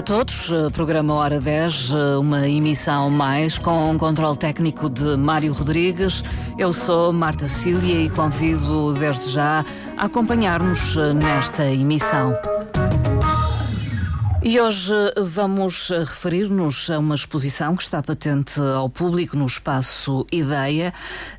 a todos. Programa Hora 10, uma emissão mais com um controle técnico de Mário Rodrigues. Eu sou Marta Cília e convido desde já a acompanhar-nos nesta emissão. E hoje vamos referir-nos a uma exposição que está patente ao público no espaço Ideia,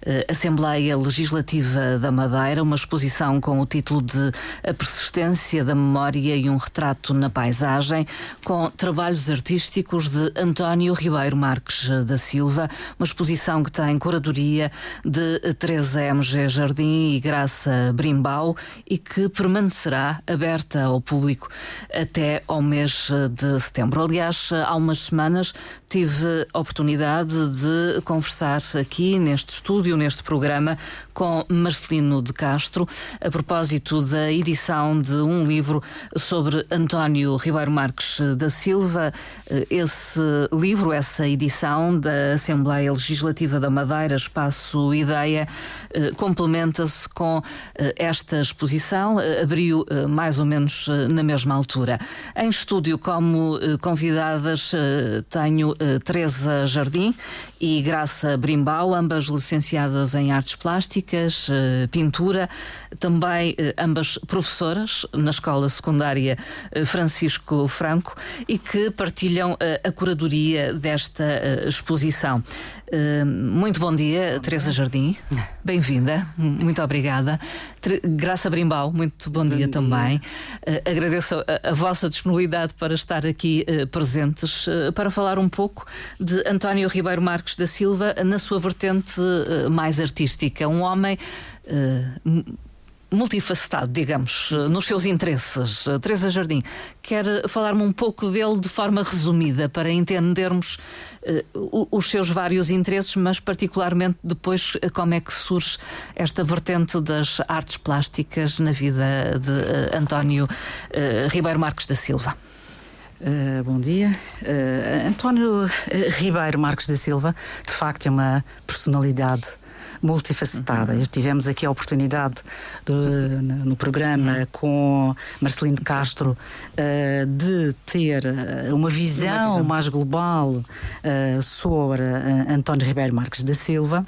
eh, Assembleia Legislativa da Madeira, uma exposição com o título de A Persistência da Memória e um Retrato na Paisagem, com trabalhos artísticos de António Ribeiro Marques da Silva, uma exposição que tem curadoria de Teresa MG Jardim e Graça Brimbau e que permanecerá aberta ao público até ao mês mês de setembro. Aliás, há umas semanas tive a oportunidade de conversar aqui neste estúdio, neste programa, com Marcelino de Castro, a propósito da edição de um livro sobre António Ribeiro Marques da Silva. Esse livro, essa edição da Assembleia Legislativa da Madeira, Espaço Ideia, complementa-se com esta exposição, abriu mais ou menos na mesma altura. Em estúdio como eh, convidadas eh, tenho eh, Teresa Jardim e Graça Brimbau, ambas licenciadas em artes plásticas, pintura, também ambas professoras na escola secundária Francisco Franco e que partilham a curadoria desta exposição. Muito bom dia, bom Teresa. Jardim. Bem-vinda, muito obrigada. Graça Brimbal, muito bom, bom dia, dia, também. Agradeço a, a, vossa disponibilidade para estar aqui presentes para falar um pouco de António Ribeiro Marques da Silva na sua vertente mais artística. Um homem multifacetado, digamos, nos seus interesses. Teresa Jardim, quer falar-me um pouco dele de forma resumida para entendermos uh, os seus vários interesses, mas particularmente depois uh, como é que surge esta vertente das artes plásticas na vida de uh, António Ribeiro Marques da Silva. Uh, bom dia. Uh, António Ribeiro Marques da Silva, de facto, é uma personalidade multifacetada. Uhum. Tivemos aqui a oportunidade de, no programa uhum. com Marcelino Castro uh, de ter eh, uma visão, uma visão. mais global uh, sobre António Ribeiro Marques da Silva.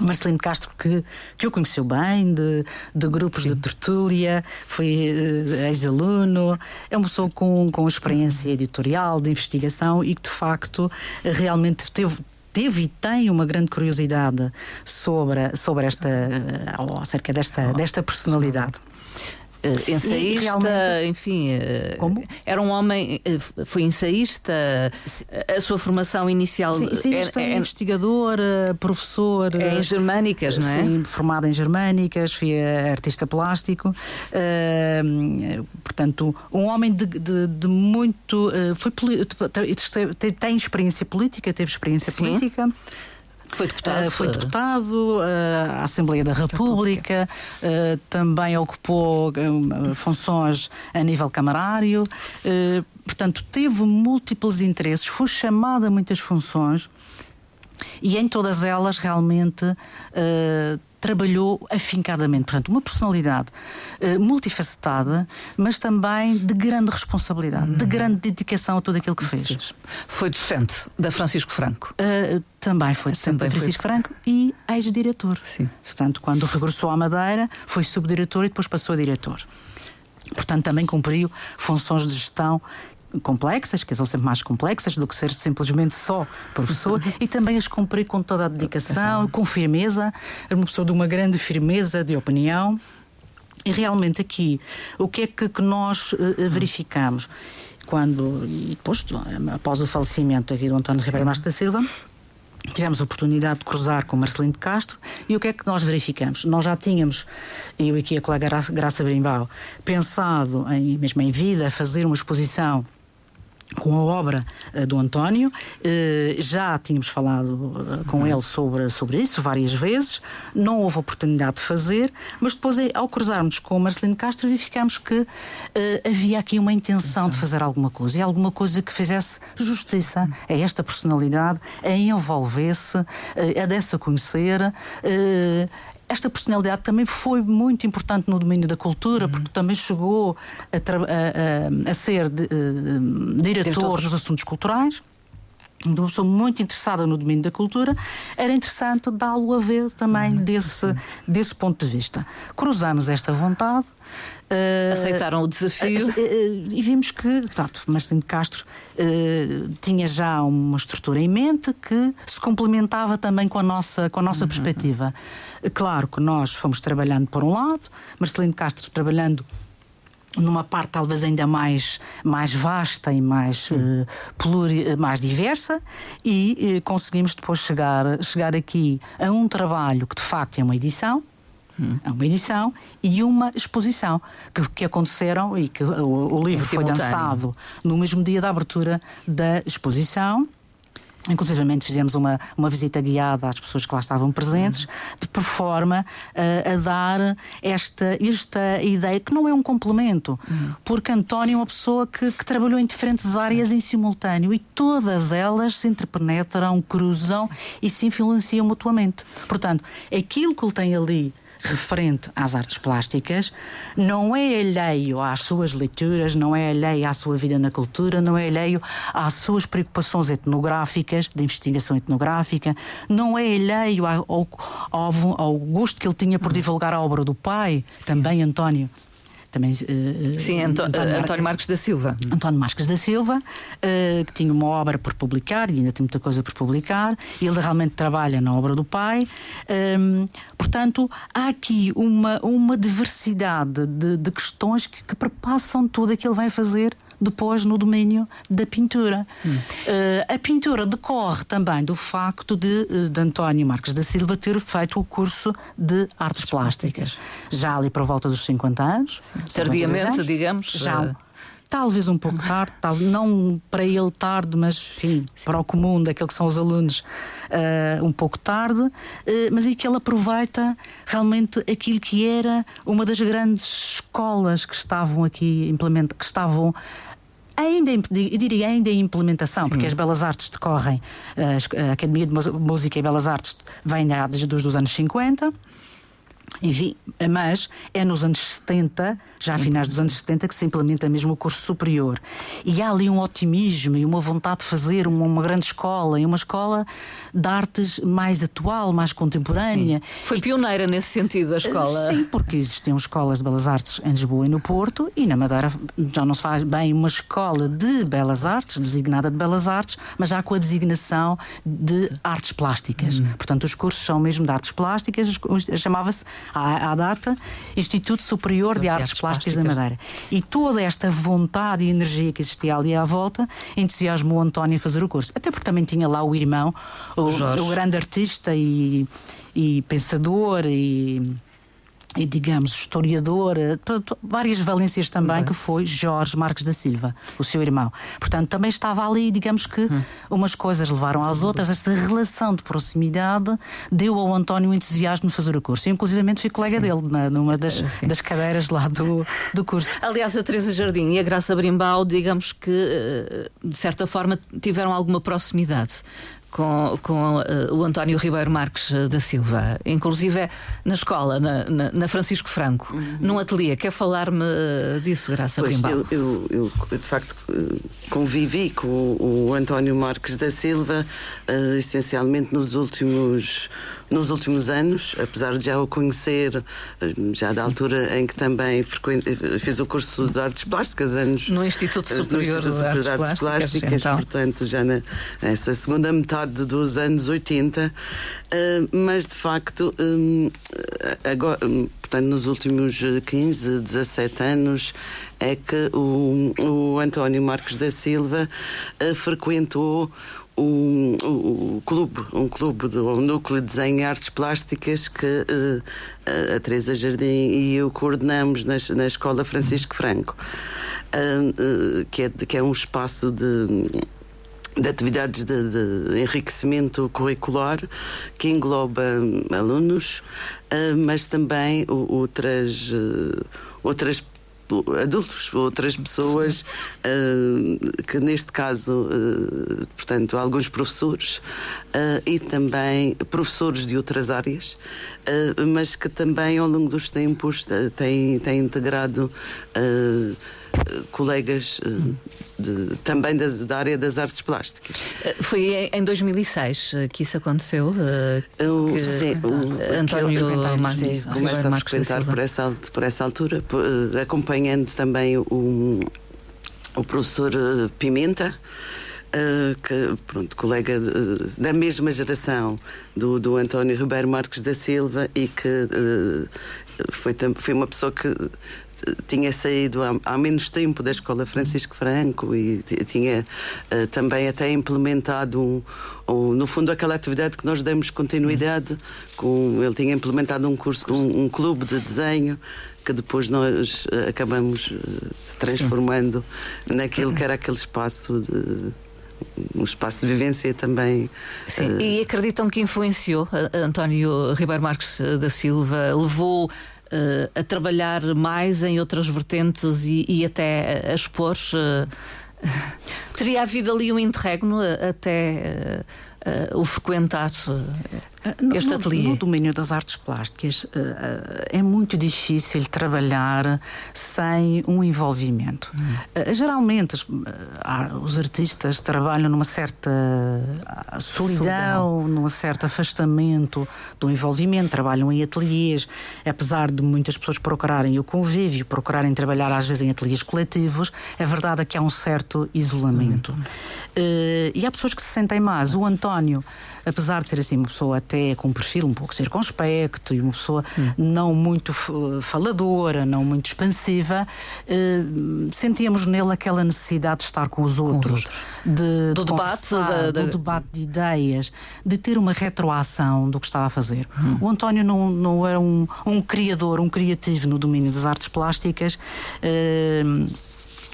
Marcelino Castro, que, que eu conheceu bem, de, de grupos Sim. de tertúlia, foi uh, ex-aluno, é uma pessoa com, com experiência editorial, de investigação e que de facto realmente teve teve e tem uma grande curiosidade sobre, sobre esta, uh, acerca desta, desta personalidade. Uh, ensaísta, enfim, uh, Como? era um homem, uh, foi ensaísta, a sua formação inicial sim, ensaísta, é, é, investigador, professor. É em germânicas, não é? Sim, formado em germânicas, foi artista plástico, portanto, um homem de, de, de muito. foi, tem, tem experiência política, teve experiência sim. política. Foi deputado. Uh, foi deputado uh, à Assembleia da República, uh, também ocupou funções a nível camarário, portanto, teve múltiplos interesses, foi chamado a muitas funções e em todas elas realmente trabalhou afincadamente. Portanto, uma personalidade uh, multifacetada, mas também de grande responsabilidade, de uhum. grande dedicação a tudo aquilo que fez. Foi docente da Francisco Franco. Uh, também foi docente também da Francisco foi... Franco e ex-diretor. Sim. Portanto, quando regressou à Madeira, foi subdiretor e depois passou a diretor. Portanto, também cumpriu funções de gestão complexas, que são sempre mais complexas do que ser simplesmente só professor, e também as cumprir com toda a dedicação, com firmeza. Era uma pessoa de uma grande firmeza de opinião. E realmente aqui, o que é que, que nós uh, verificamos? Quando, e depois, após o falecimento aqui do António Sim. Ribeiro Mastro da Silva, tivemos a oportunidade de cruzar com Marcelino de Castro e o que é que nós verificamos? Nós já tínhamos, eu e aqui a colega Graça Brimbal, pensado, em, mesmo em vida, fazer uma exposição com a obra uh, do António. Uh, já tínhamos falado uh, com uhum. ele sobre, sobre isso várias vezes, não houve oportunidade de fazer, mas depois, ao cruzarmos com o Marcelino Castro, verificámos que havia aqui uma intenção de fazer alguma coisa e alguma coisa que fizesse justiça a esta personalidade, a envolver-se, a dessa conhecer esta personalidade também foi muito importante no domínio da cultura, uhum. porque também chegou a, a, a, a ser de, uh, diretor dos assuntos culturais de uma pessoa muito interessada no domínio da cultura, era interessante dá-lo a ver também uhum. desse, desse ponto de vista. Cruzamos esta vontade. Uh, Aceitaram o desafio. Uh, uh, e vimos que, portanto, Marcelino de Castro tinha já uma estrutura em mente que se complementava também com a nossa, com a nossa uhum. perspectiva. Claro que nós fomos trabalhando por um lado, Marcelino de Castro trabalhando numa parte talvez ainda mais, mais vasta e mais, uh, pluri, mais diversa e uh, conseguimos depois chegar, chegar aqui a um trabalho que de facto é uma edição, hum. é uma edição e uma exposição que, que aconteceram e que o, o livro foi lançado no mesmo dia da abertura da exposição Inclusive fizemos uma, uma visita guiada às pessoas que lá estavam presentes, de por forma uh, a dar esta, esta ideia que não é um complemento, uhum. porque António é uma pessoa que, que, trabalhou em diferentes áreas em simultâneo e todas elas se interpenetram, cruzam e se influenciam mutuamente. Portanto, aquilo que ele tem ali referente às artes plásticas. Não é alheio às suas leituras, não é alheio à sua vida na cultura, não é alheio às suas preocupações etnográficas, de investigação etnográfica, não é alheio ao, ao, ao gosto que ele tinha por divulgar a obra do pai, Sim. também António também uh, Sim, Anto António, António Marques da Silva. António Marques da Silva, que tinha uma obra por publicar e ainda tem muita coisa por publicar. Ele realmente trabalha na obra do pai. Ehm, portanto, há aqui uma, uma diversidade de, de questões que, que perpassam tudo aquilo que ele vai fazer depois no domínio da pintura. Hum. Uh, a pintura decorre também do facto de, eh, de António Marques da Silva ter feito o curso de artes plásticas. Já ali por volta dos 50 anos. Tardiamente, digamos. Já. Uh... Talvez um pouco tarde, tal, não para ele tarde, mas enfim, Sim. para o comum daquele que são os alunos, uh, um pouco tarde, uh, mas é que ele aproveita realmente aquilo que era uma das grandes escolas que estavam aqui implementadas, que estavam ainda em, diria ainda em implementação, Sim. porque as Belas Artes decorrem, a Academia de Música e Belas Artes vem desde os anos 50. Enfim, mas é nos anos 70, já a finais dos anos 70, que se implementa mesmo o curso superior. E há ali um otimismo e uma vontade de fazer uma, uma grande escola, e uma escola de artes mais atual, mais contemporânea. Sim. Foi pioneira nesse sentido a escola. Sim, porque existiam escolas de belas artes em Lisboa e no Porto, e na Madeira já não se faz bem uma escola de belas artes, designada de belas artes, mas já com a designação de artes plásticas. Hum. Portanto, os cursos são mesmo de artes plásticas, chamava-se à, à data Instituto Superior de, de Artes, Artes Plásticas, Plásticas da Madeira. E toda esta vontade e energia que existia ali à volta entusiasmou o António a fazer o curso. Até porque também tinha lá o irmão, o, o grande artista e, e pensador e e digamos historiador, eh, várias valências também, que foi Jorge Marques da Silva, o seu irmão. Portanto, também estava ali, digamos que hum. umas coisas levaram às outras, esta relação de proximidade deu ao António o entusiasmo de fazer o curso. Eu, inclusivamente, fui colega Sim. dele na, numa das, das cadeiras lá do, do curso. Aliás, a Teresa Jardim e a Graça Brimbau, digamos que, eh, de certa forma, tiveram alguma proximidade com, com uh, o António Ribeiro Marques uh, da Silva, inclusive na escola, na, na, na Francisco Franco, uhum. num ateliê. Quer falar-me uh, disso, Graça pois, eu, eu, eu, de facto, convivi com o, o António Marques da Silva essencialmente nos últimos nos últimos anos, apesar de já o conhecer, eh, já da altura em que também eh, fiz o curso de artes plásticas, anos no Instituto Superior, no Instituto Superior de Artes, Plásticas, Plásticas então. portanto, já na, nessa segunda metade dos anos 80, uh, eh, mas de facto, agora, portanto, nos últimos 15, 17 anos, é que o, o António Marques da Silva frequentou um, um, clube, um clube do um núcleo de desenho e artes plásticas que uh, a Teresa Jardim e eu coordenamos na, na Escola Francisco Franco, uh, uh, que, é, que é um espaço de de atividades de, de, enriquecimento curricular que engloba alunos, mas também outras, outras adultos, outras pessoas, uh, que neste caso, uh, portanto, alguns professores e também professores de outras áreas, mas que também ao longo dos tempos têm, têm integrado colegas de, também da, da, área das artes plásticas. Foi em 2006 que isso aconteceu? Eu, que, sim, o, António Marques, sim, começa a frequentar por essa, por essa altura, acompanhando também o, o professor Pimenta. Uh, que, pronto, colega de, da mesma geração do, do António Ribeiro Marques da Silva e que uh, foi, foi uma pessoa que tinha saído há, há, menos tempo da Escola Francisco Franco e tinha uh, também até implementado, um, um, no fundo, aquela atividade que nós demos continuidade. Com, ele tinha implementado um curso, um, um clube de desenho que depois nós uh, acabamos uh, transformando Sim. naquilo que era aquele espaço de um espaço de vivência também. Sim, uh... e acreditam que influenciou António Ribeiro Marques da Silva, levou uh, a trabalhar mais em outras vertentes e, e até a expor. Uh, teria havido ali um interregno até uh, o frequentar este ateliê? No, no domínio das artes plásticas uh, é muito difícil trabalhar sem um envolvimento. Hum. Geralmente os artistas trabalham numa certa solidão, num certo afastamento do envolvimento, trabalham em ateliês, apesar de muitas pessoas procurarem o convívio, procurarem trabalhar às vezes em ateliês coletivos, a verdade é que há um certo isolamento. Hum. e há pessoas que se sentem mais. O António apesar de ser assim uma pessoa até com um perfil um pouco circunspecto e uma pessoa hum. não muito faladora, não muito expansiva, eh, sentíamos nele aquela necessidade de estar com os outros, com os outros. de, do, de debate, da, da... do debate de ideias, de ter uma retroação do que estava a fazer. Hum. O António não, não era um, um criador, um criativo no domínio das artes plásticas. Eh,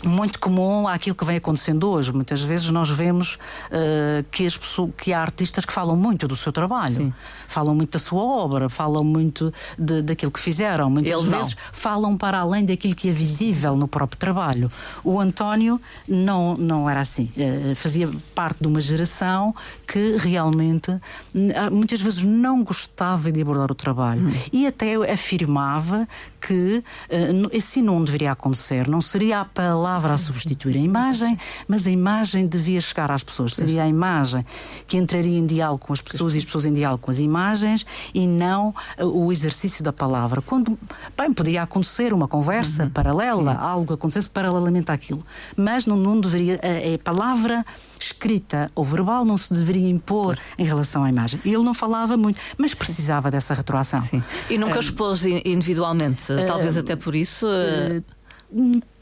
muito comum àquilo que vem acontecendo hoje. Muitas vezes nós vemos uh, que, as pessoas, que há artistas que falam muito do seu trabalho, Sim. falam muito da sua obra, falam muito de, daquilo que fizeram. Muitas Eles vezes não. falam para além daquilo que é visível no próprio trabalho. O António não, não era assim. Uh, fazia parte de uma geração que realmente muitas vezes não gostava de abordar o trabalho hum. e até afirmava que uh, assim não deveria acontecer. Não seria a palavra a substituir a imagem, mas a imagem devia chegar às pessoas. Seria a imagem que entraria em diálogo com as pessoas e as pessoas em diálogo com as imagens e não uh, o exercício da palavra. Quando, bem, poderia acontecer uma conversa uhum. paralela, Sim. algo acontecesse paralelamente àquilo, mas não, não deveria. A, a palavra escrita ou verbal não se deveria impor em relação à imagem. Ele não falava muito, mas precisava dessa retroação. Sim. E nunca expôs individualmente, talvez até por isso. Uh,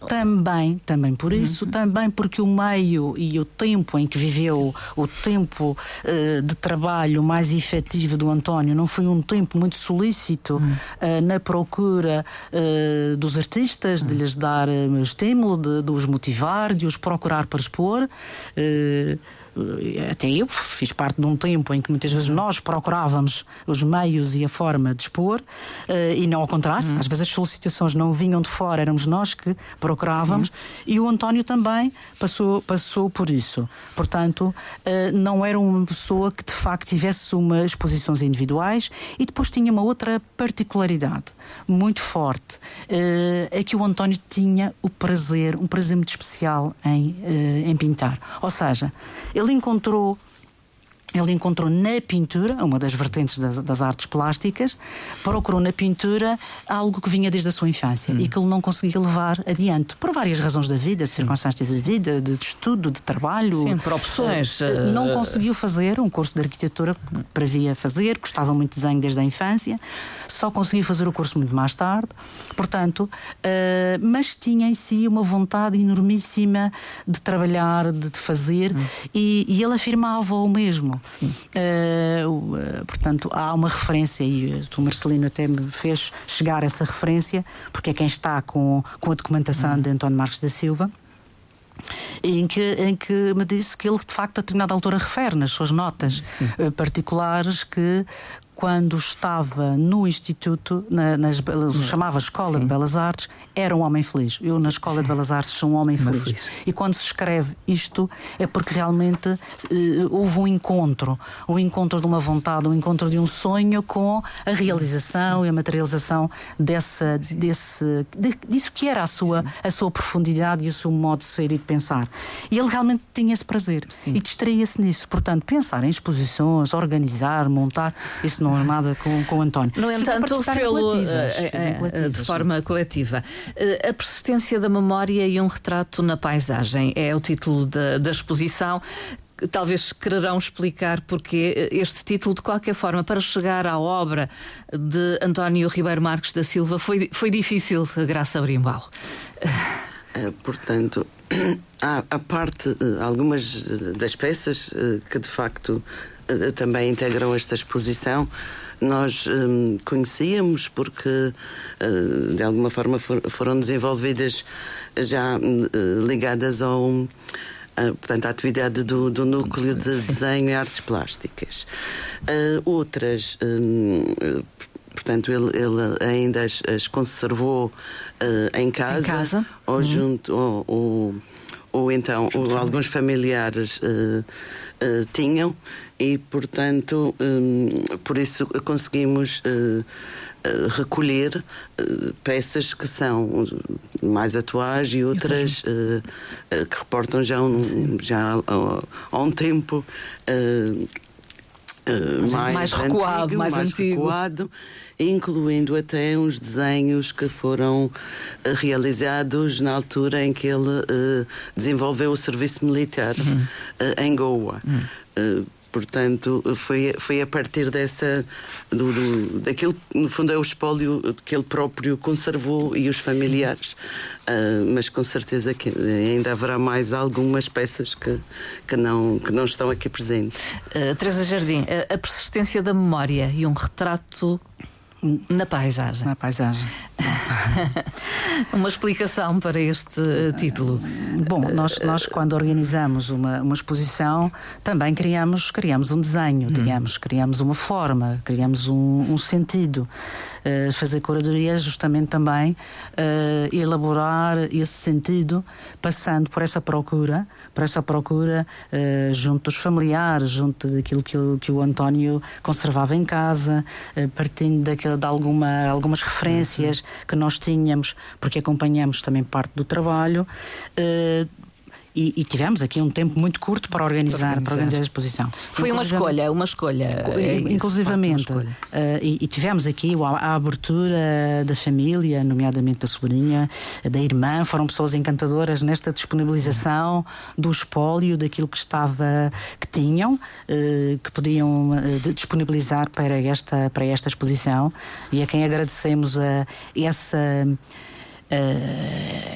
também, também por isso, uhum. também porque o meio e o tempo em que viveu, o tempo uh, de trabalho mais efetivo do António, não foi um tempo muito solícito uhum. uh, na procura uh, dos artistas, uhum. de lhes dar estímulo, de, de, os motivar, de os procurar para expor. Eh, até eu fiz parte de um tempo em que muitas vezes nós procurávamos os meios e a forma de expor uh, e não ao contrário. Uhum. Às vezes as solicitações não vinham de fora, éramos nós que procurávamos Sim. e o António também passou, passou por isso. Portanto, uh, não era uma pessoa que de facto tivesse umas exposições individuais e depois tinha uma outra particularidade muito forte. É que o António tinha o prazer, um prazer muito especial em, em pintar. Ou seja, ele encontrou ele encontrou na pintura, uma das vertentes das, das, artes plásticas, procurou na pintura algo que vinha desde a sua infância hum. e que ele não conseguia levar adiante, por várias razões da vida, circunstâncias da vida, de, estudo, de trabalho. Sim, por opções. Uh, não conseguiu fazer um curso de arquitetura que previa fazer, gostava muito de desenho desde a infância, só conseguiu fazer o curso muito mais tarde, portanto, uh, mas tinha em si uma vontade enormíssima de trabalhar, de, de fazer, hum. e, e ele afirmava o mesmo. Uh, portanto, há uma referência, e o Marcelino até me fez chegar essa referência, porque é quem está com, com a documentação uhum. de António Marques da Silva em que, em que me disse que ele, de facto, a determinada altura refere nas suas notas Sim. Eh, particulares que quando estava no Instituto, na, nas, chamava Escola Sim. de Belas Artes, era um homem feliz. Eu, na Escola Sim. de Belas Artes, sou um homem feliz. feliz. E quando se escreve isto, é porque realmente uh, houve um encontro um encontro de uma vontade, um encontro de um sonho com a realização Sim. e a materialização dessa, desse, de, disso que era a sua, a sua profundidade e o seu modo de ser e de pensar. E ele realmente tinha esse prazer e distraía-se nisso. Portanto, pensar em exposições, organizar, montar, isso não é nada com, com o António. No entanto, fê-lo eh, eh, de forma coletiva. Eh, a persistência da memória e um retrato na paisagem é o título da, da exposição talvez quererão explicar porque este título, de qualquer forma, para chegar à obra de António Ribeiro Marques da Silva, foi, foi difícil, graças a Brimbal. portanto, há a parte, algumas das peças que de facto também integram esta exposição nós hum, conhecíamos porque uh, de alguma forma for, foram desenvolvidas já uh, ligadas ao uh, portanto, à atividade do, do núcleo de Sim. desenho e artes plásticas. outras hum, portanto, ele, ele ainda as, as conservou uh, em casa, em casa? ou uhum. junto, ou, ou, ou então ou alguns familiares uh, tinham, e portanto, um, por isso conseguimos uh, uh, recolher uh, peças que são mais atuais e outras que reportam já, um, já há, um tempo. mais, mais recuado, antigo, mais, mais antigo. recuado, incluindo até uns desenhos que foram realizados na altura em que ele uh, desenvolveu o serviço militar uhum. uh, em Goa. Uhum. Portanto, foi, foi a partir dessa. Do, do, daquilo, no fundo, é o espólio que ele próprio conservou e os familiares. Uh, mas com certeza que ainda haverá mais algumas peças que, que, não, que não estão aqui presentes. Uh, Teresa Jardim, a persistência da memória e um retrato na paisagem. Na paisagem. uma explicação para este título. Bom, nós, nós quando organizamos uma, uma exposição também criamos, criamos um desenho, hum. digamos, criamos uma forma, criamos um, um sentido. Uh, fazer curadoria é justamente também uh, elaborar esse sentido, passando por essa procura, por essa procura uh, junto dos familiares, junto daquilo que, que o António conservava em casa, partindo daquele, de alguma, algumas referências uhum. que nós tínhamos, porque acompanhamos também parte do trabalho. E, e, tivemos aqui um tempo muito curto para organizar, para organizar, para organizar a exposição. Foi uma escolha, uma escolha. É inclusivamente. Uh, e, e, tivemos aqui a, a, abertura da família, nomeadamente da sobrinha, da irmã, foram pessoas encantadoras nesta disponibilização do espólio, daquilo que estava, que tinham, uh, que podiam uh, disponibilizar para esta, para esta exposição e a quem agradecemos a essa uh,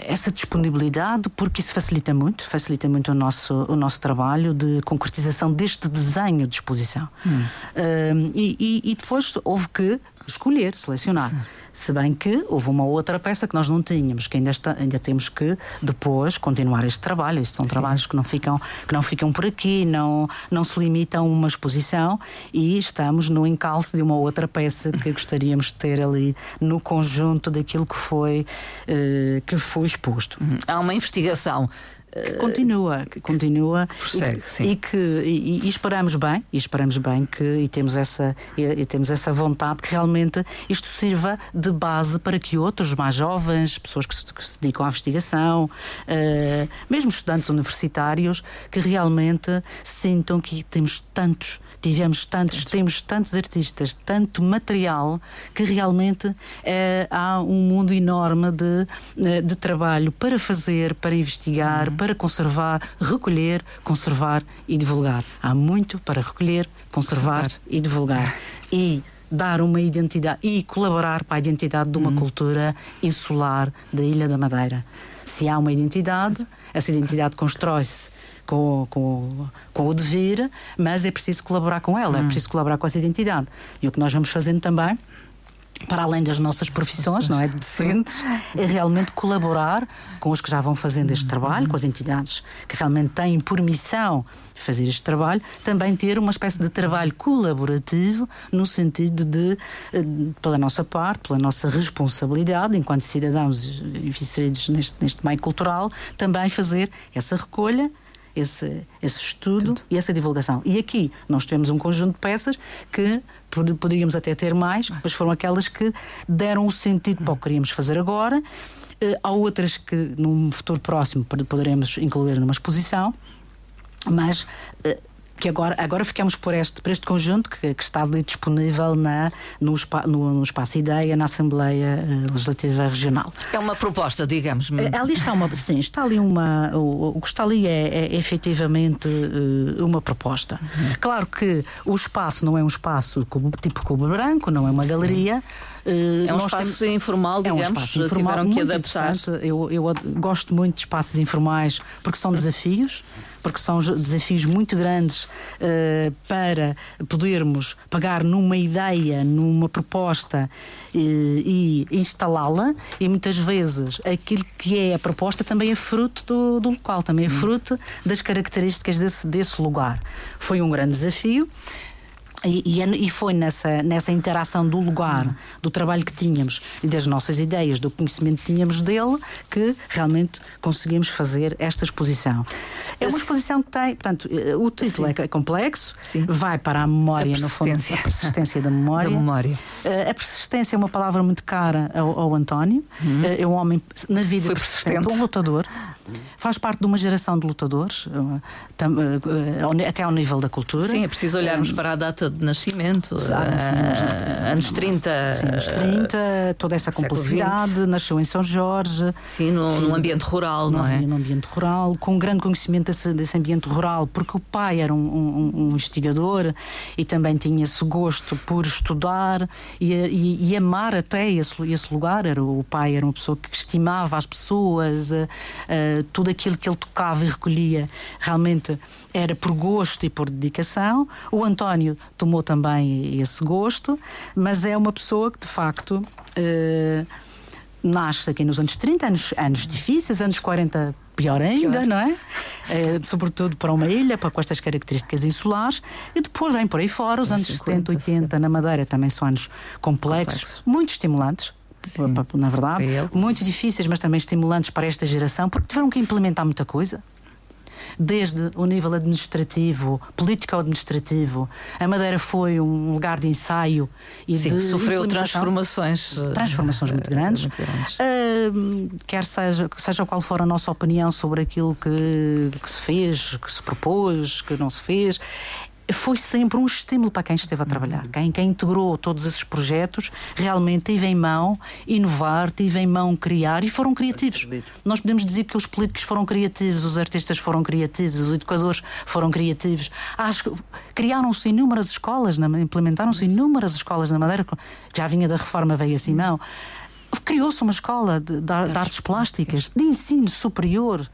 essa disponibilidade, porque isso facilita muito, facilita muito o nosso, o nosso trabalho de concretização deste desenho de exposição. Hum. Uh, e, e, e, depois houve que escolher, selecionar. Sim. Se bem que houve uma outra peça que nós não tínhamos, que ainda, está, ainda temos que depois continuar este trabalho. Estes são Sim. trabalhos que não, ficam, que não ficam por aqui, não, não se limitam a uma exposição e estamos no encalço de uma outra peça que gostaríamos de ter ali no conjunto daquilo que foi, eh, que foi exposto. Uhum. Há uma investigação que continua, que continua. Prossegue, e, e, que e, e, esperamos bem, e esperamos bem que e temos essa e, temos essa vontade que realmente isto sirva de base para que outros mais jovens, pessoas que se, que se dedicam à investigação, uh, mesmo estudantes universitários, que realmente sintam que temos tantos tivemos tantos, temos tantos artistas, tanto material, que realmente é, há um mundo enorme de, eh, de trabalho para fazer, para investigar, uhum. para conservar, recolher, conservar e divulgar. Há muito para recolher, conservar, conservar. e divulgar. E dar uma identidade e colaborar para a identidade de uma uhum. cultura insular da Ilha da Madeira. Se há uma identidade, essa identidade constrói-se com, com, com o dever, mas é preciso colaborar com ela, é hum. é preciso colaborar com essa identidade. E o que nós vamos fazendo também para além das nossas profissões, não é? Decentes, é realmente colaborar com os que já vão fazendo este trabalho, com as entidades que realmente têm por missão fazer este trabalho, também ter uma espécie de trabalho colaborativo no sentido de, eh, pela nossa parte, pela nossa responsabilidade enquanto cidadãos inseridos neste, neste meio cultural, também fazer essa recolha esse, esse estudo Tudo. e essa divulgação. E aqui nós temos um conjunto de peças que poderíamos até ter mais, mas foram aquelas que deram o sentido para o que queríamos fazer agora. Uh, há outras que num futuro próximo poderemos incluir numa exposição, mas uh, que agora, agora ficamos por este, por este conjunto que, que está ali disponível na, no, no, no, Espaço Ideia, na Assembleia eh, Legislativa Regional. É uma proposta, digamos. Eh, ali está uma. Sim, está ali uma. O, o que está ali é, é, efetivamente uh, uma proposta. Uhum. Claro que o espaço não é um espaço tipo cubo branco, não é uma galeria. É um espaço temos, informal, digamos, é um espaço informal, tiveram que adaptar. Eu, eu gosto muito de espaços informais porque são desafios porque são desafios muito grandes uh, para podermos pegar numa ideia, numa proposta uh, e instalá-la, e muitas vezes aquilo que é a proposta também é fruto do, do local, também é hum. fruto das características desse, desse lugar. Foi um grande desafio. E, e, foi nessa, nessa interação do lugar, do trabalho que tínhamos e das nossas ideias, do conhecimento que tínhamos dele, que realmente conseguimos fazer esta exposição. É uma exposição que tem, portanto, eh, o título Sim. é complexo, Sim. vai para a memória, a no fundo, a persistência da memória. da memória. Eh, a persistência é uma palavra muito cara ao, ao António. Eh, é um homem na vida foi persistente, um lutador. Faz parte de uma geração de lutadores, até ao nível da cultura. Sim, é preciso olharmos para a data de nascimento, ah, anos 30. Sim, anos 30, toda essa complexidade, nasceu em São Jorge. Sim, no, num ambiente rural, não é? Num ambiente rural, com um grande conhecimento desse, desse ambiente rural, porque o pai era um, um, um, investigador e também tinha esse gosto por estudar e, e, e amar até esse, esse lugar. Era, o pai era uma pessoa que estimava as pessoas, uh, uh, tudo aquilo que ele tocava e recolhia realmente era por gosto e por dedicação. O António tomou também esse gosto, mas é uma pessoa que de facto uh, nasce aqui nos anos 30, anos, anos difíceis, anos 40 pior ainda, pior. não é? é? Sobretudo para uma ilha, para com estas características insulares, e depois vem por aí fora, os anos 50, 80 na Madeira também são anos complexos, Complexo. muito estimulantes. Sim. Na verdade, muito difíceis, mas também estimulantes para esta geração, porque tiveram que implementar muita coisa desde o nível administrativo, político-administrativo. A Madeira foi um lugar de ensaio e Sim, de sofreu transformações, eh, transformações muito grandes. Muito grandes. Uh, quer seja, seja qual for a nossa opinião sobre aquilo que, que se fez, que se propôs, que não se fez, foi sempre um estímulo para quem esteve a trabalhar. Uhum. Quem, quem integrou todos esses projetos realmente teve em mão inovar, teve em mão criar e foram criativos. Nós podemos dizer que os políticos foram criativos, os artistas foram criativos, os educadores foram criativos. Criaram-se inúmeras escolas, implementaram-se inúmeras escolas na Madeira, já vinha da reforma veio a Simão. Criou-se uma escola de, de, de artes plásticas, de ensino superior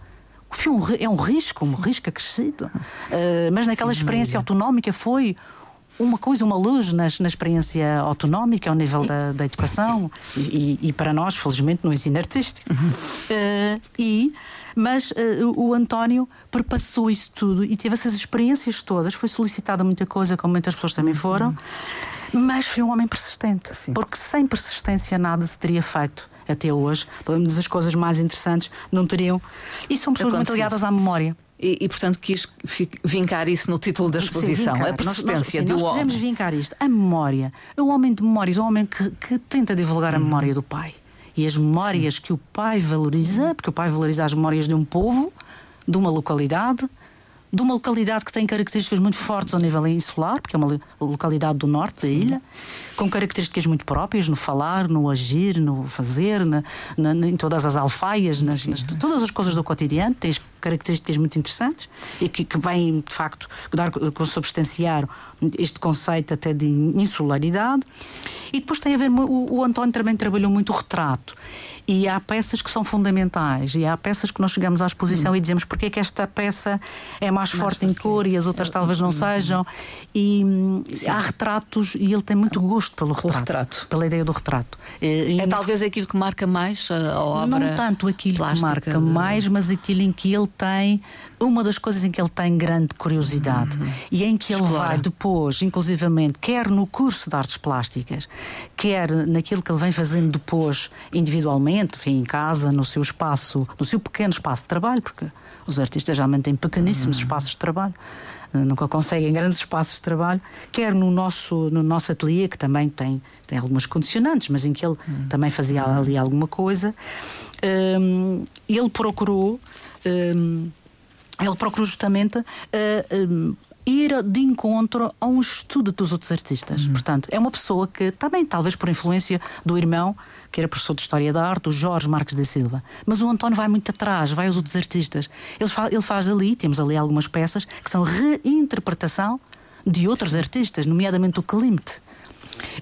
foi um, é um risco, um risco acrescido. Uh, mas naquela Sim, experiência autonómica foi uma coisa, uma luz na, na experiência autonómica ao nível da, da educação e, e, para nós, felizmente, no ensino artístico. Uhum. Uh, e, mas uh, o António perpassou isso tudo e teve essas experiências todas. Foi solicitada muita coisa, como muitas pessoas também foram. Uhum. Mas foi um homem persistente, Sim. porque sem persistência nada se teria feito até hoje, pelo menos as coisas mais interessantes, não teriam. E são pessoas muito ligadas à memória. E, e, portanto, quis vincar isso no título da exposição, sim, a persistência nós, sim, do nós homem. Nós vincar isto, a memória. Um homem de memórias, um homem que, que tenta divulgar a uhum. memória do pai. E as memórias sim. que o pai valoriza, porque o pai valoriza as memórias de um povo, de uma localidade, de uma localidade que tem características muito fortes ao nível insular, porque é uma localidade do norte da Sim. ilha, com características muito próprias no falar, no agir, no fazer, na, na, em todas as alfaias, nas, nas, todas as coisas do cotidiano, tem características muito interessantes e que, que vêm, de facto, dar, consubstanciar este conceito até de insularidade. E depois tem a ver, o, o António também trabalhou muito o retrato. E há peças que são fundamentais e há peças que nós chegamos à exposição hum. e dizemos porque é que esta peça é mais, mais forte em cor e as outras é, talvez não hum, sejam. E Sim. há retratos e ele tem muito gosto pelo retrato, retrato. pela ideia do retrato. E, é talvez aquilo que marca mais a obra. Não tanto aquilo que marca de... mais, mas aquilo em que ele tem uma das coisas em que ele tem grande curiosidade uhum. e em que ele vai depois, inclusivamente, quer no curso de artes plásticas, quer naquilo que ele vem fazendo depois individualmente, enfim, em casa, no seu espaço, no seu pequeno espaço de trabalho, porque os artistas geralmente têm pequeníssimos uhum. espaços de trabalho nunca conseguem grandes espaços de trabalho, quer no nosso, no nosso ateliê, que também tem, tem algumas condicionantes, mas em que ele hum. também fazia ali alguma coisa. Um, ele procurou. Um, ele procurou justamente uh, um, ir de encontro a um estudo dos outros artistas. Uhum. Portanto, é uma pessoa que também, talvez por influência do irmão, que era professor de História da Arte, o Jorge Marques da Silva. Mas o António vai muito atrás, vai aos outros artistas. Ele faz, ele faz ali, temos ali algumas peças, que são reinterpretação de outros artistas, nomeadamente o Klimt.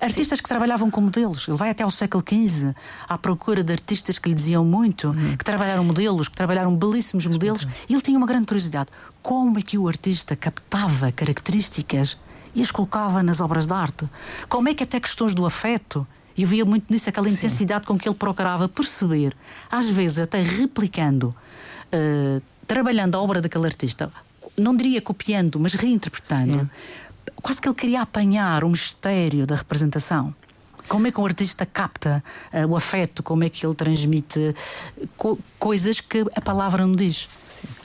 Artistas Sim. que trabalhavam com modelos. Ele vai até ao século XV à procura de artistas que lhe diziam muito, uhum. que trabalharam modelos, que trabalharam belíssimos modelos. E ele tinha uma grande curiosidade: como é que o artista captava características e as colocava nas obras de arte? Como é que até questões do afeto e eu via muito nisso aquela Sim. intensidade com que ele procurava perceber, às vezes até replicando, uh, trabalhando a obra daquele artista, não diria copiando, mas reinterpretando. Sim. Quase que ele queria apanhar o mistério da representação. Como é que um artista capta uh, o afeto? Como é que ele transmite co coisas que a palavra não diz,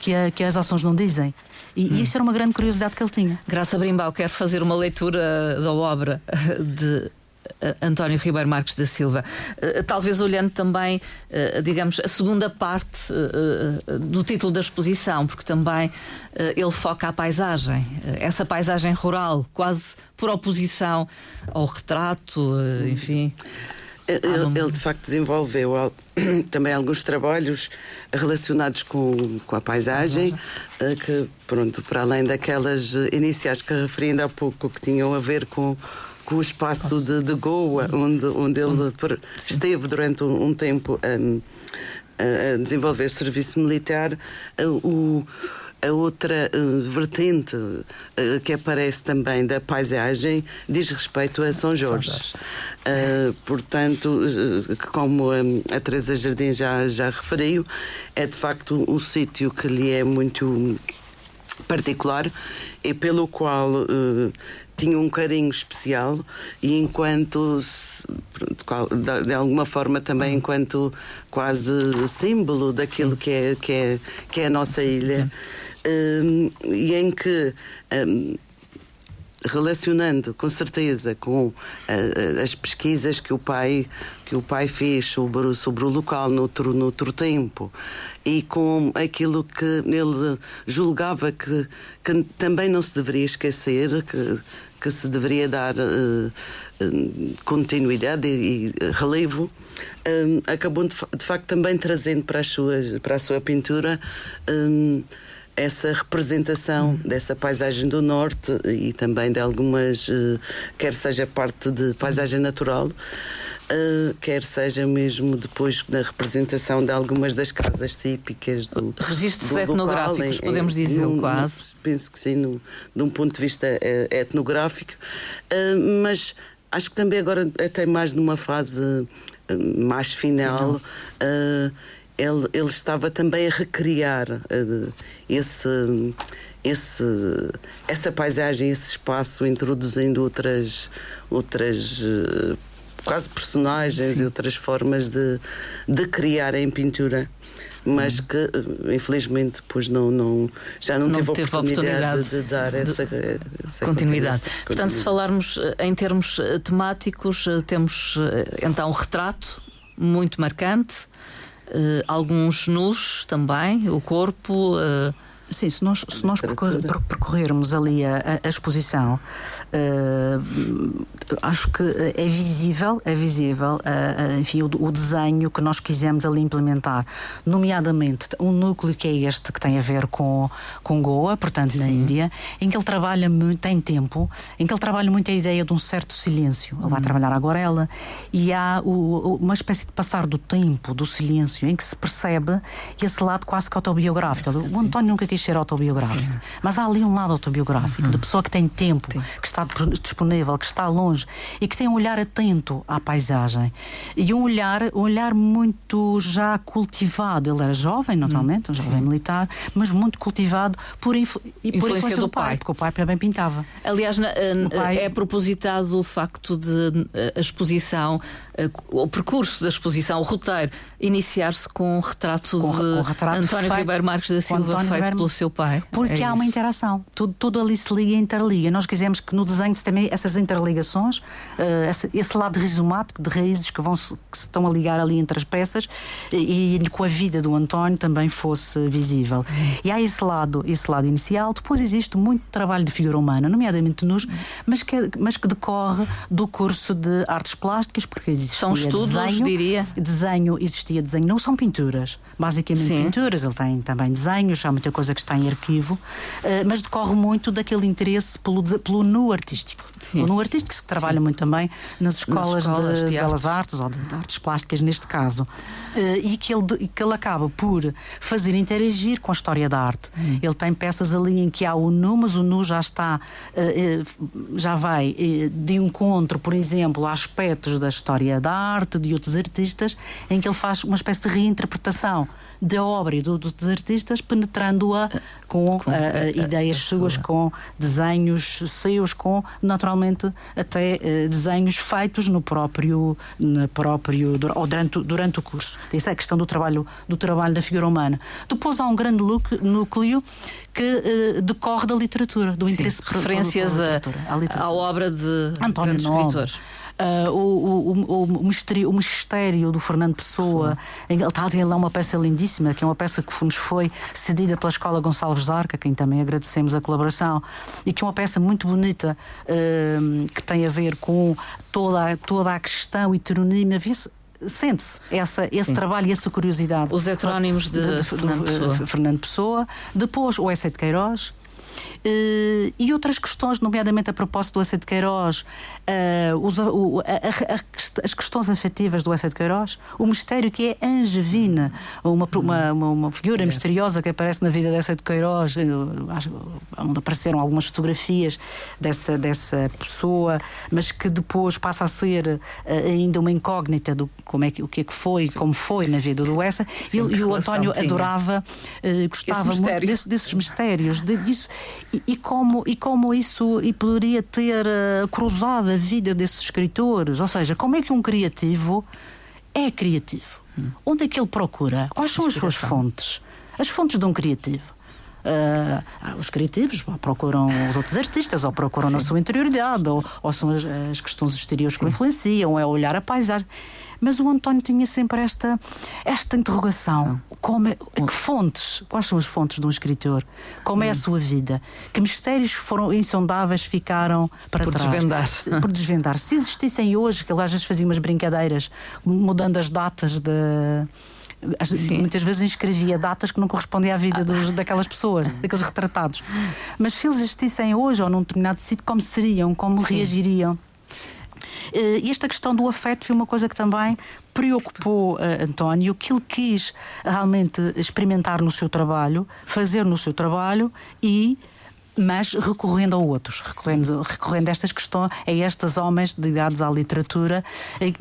que, a, que as ações não dizem? E, hum. isso era uma grande curiosidade que ele tinha. Graça Brimbau quer fazer uma leitura da obra de eh, António Ribeiro Marques da Silva. Eh, talvez olhando também, eh, digamos, a segunda parte do título da exposição, porque também ele foca a paisagem, essa paisagem rural, quase por oposição ao retrato, enfim. Ele, ele, de facto desenvolveu também alguns trabalhos relacionados com, com a paisagem, que, pronto, para além daquelas iniciais que referi ainda há pouco, que tinham a ver com com o espaço de, de Goa, onde, onde ele esteve durante um, um tempo a, a, desenvolver serviço militar, o a outra uh, vertente uh, que aparece também da paisagem diz respeito a São Jorge. Uh, portanto, como a, a Teresa Jardim já, já referiu, é de facto o sítio que lhe é muito particular e pelo qual tinha um carinho especial e enquanto de alguma forma também enquanto quase símbolo daquilo que é, que é que é a nossa ilha. um, e em que um, relacionando com certeza com uh, as pesquisas que o pai que o pai fez sobre, sobre o local noutro, noutro tempo e com aquilo que ele julgava que, que também não se deveria esquecer que que se deveria dar uh, continuidade e, e relevo, um, acabou de, de, facto também trazendo para, as suas, para a sua pintura um, essa representação uhum. dessa paisagem do norte e também de algumas, uh, quer seja parte de paisagem natural, Uh, quer seja mesmo depois na representação de algumas das casas típicas do registros do etnográficos, local, podemos dizer num, quase. penso que sim, num, de um ponto de vista uh, etnográfico, mas acho que também agora até mais numa fase mais final. Ele, ele estava também a recriar esse esse, essa paisagem, esse espaço, introduzindo outras, outras quase personagens Sim. e outras formas de, de criar em pintura mas que infelizmente depois não, não já não, não teve, teve oportunidade, oportunidade, de, de dar essa, essa continuidade. Portanto, se falarmos eh, em termos eh, temáticos, eh, temos então um retrato muito marcante, alguns nus também, o corpo, Sim, se nós, se nós percorrermos ali a, a exposição, uh, acho que é visível, é visível, uh, enfim, o, o, desenho que nós quisemos ali implementar, nomeadamente um núcleo que é este que tem a ver com, com Goa, portanto Sim. na Índia, em que ele trabalha muito, tem tempo, em que ele trabalha muito a ideia de um certo silêncio. Ele vai uhum. trabalhar agora ela e há o, uma espécie de passar do tempo, do silêncio, em que se percebe esse lado quase que autobiográfico. O António nunca quis ser autobiográfico. Sim. Mas há ali um lado autobiográfico, uhum. de pessoa que tem tempo, Sim. que está disponível, que está longe e que tem um olhar atento à paisagem. E um olhar, um olhar muito já cultivado. Ele era jovem, naturalmente, um uhum. jovem Sim. militar, mas muito cultivado por, influ e por influência, influência do, do pai, pai, porque o pai também pintava. Aliás, na, pai... é propositado o facto de a exposição, o percurso da exposição, o roteiro, iniciar-se com um retrato com, de com retrato António feito, Ribeiro Marques da Silva, feito pelo seu pai. Porque é há isso. uma interação. Tudo, tudo ali se liga e interliga. Nós quisemos que no desenho também essas interligações, uh, esse, esse, lado rizomático de raízes que, vão -se, que se estão a ligar ali entre as peças e, e com a vida do António também fosse visível. E há esse lado, esse lado inicial. Depois existe muito trabalho de figura humana, nomeadamente nos, mas que, mas que decorre do curso de artes plásticas, porque existia São estudos, desenho, diria. Desenho, existia desenho, não são pinturas, basicamente Sim. pinturas, ele tem também desenhos, há muita coisa que está em arquivo, uh, mas decorre muito daquele interesse pelo, pelo nu artístico. Sim. O nu artístico que se trabalha Sim. muito também nas escolas, nas escolas de, de, belas artes ou de, de, artes plásticas, neste caso, uh, e que ele, que ele acaba por fazer interagir com a história da arte. Hum. Ele tem peças ali em que há o nu, mas o nu já está, uh, já vai de encontro, por exemplo, a aspectos da história da arte, de outros artistas, em que ele faz uma espécie de reinterpretação da obra e do, dos artistas, penetrando-a com, com ideias suas, com desenhos seus, com naturalmente até uh, desenhos feitos no próprio, no próprio ou durante, durante o curso. Essa é a questão do trabalho, do trabalho da figura humana. Depois há um grande núcleo que uh, decorre da literatura, do Sim, interesse referências à, à obra de António escritores uh, o, o, o, mistério, o mistério do Fernando Pessoa. Ele está ali lá uma peça lindíssima, que é uma peça que nos foi cedida pela Escola Gonçalves Arca, a quem também agradecemos a colaboração, e que é uma peça muito bonita uh, que tem a ver com toda, toda a questão heteronímia. Sente-se essa, esse Sim. trabalho e essa curiosidade. Os heterónimos de, de, de Fernando, Pessoa. Fernando Pessoa. Depois o Essay de Queiroz, e outras questões, nomeadamente a propósito do Essa de Queiroz, a, as questões afetivas do Essa de Queiroz, o mistério que é Angevina, uma, uma, uma, figura é. misteriosa que aparece na vida dessa de Queiroz, onde apareceram algumas fotografias dessa, dessa pessoa, mas que depois passa a ser ainda uma incógnita do como é que, o que é que foi, como foi na vida do Essa. Sim, e, e o António tinha. adorava, gostava muito desse, desses mistérios, de, disso. E, e, como, e como isso e poderia ter uh, cruzado a vida desses escritores? Ou seja, como é que um criativo é criativo? Hum. Onde é que ele procura? Quais são as suas fontes? As fontes de um criativo. Uh, os criativos procuram os outros artistas, ou procuram Sim. na sua interioridade, ou, ou são as, as questões exteriores Sim. que o influenciam, é olhar a paisagem. Mas o António tinha sempre esta, esta interrogação: como é, que fontes? Quais são as fontes de um escritor? Como é a sua vida? Que mistérios foram insondáveis ficaram para por trás? Desvendar. Por desvendar. Se existissem hoje, que ele às vezes fazia umas brincadeiras, mudando as datas de Sim. Muitas vezes inscrevia datas que não correspondiam à vida dos, daquelas pessoas, daqueles retratados. Mas se eles existissem hoje ou num determinado sítio, como seriam, como Sim. reagiriam? Eh, e esta questão do afeto foi uma coisa que também preocupou uh, António, que ele quis realmente experimentar no seu trabalho, fazer no seu trabalho e mas recorrendo a outros, recorrendo, recorrendo a estas questões, a estes homens ligados à literatura,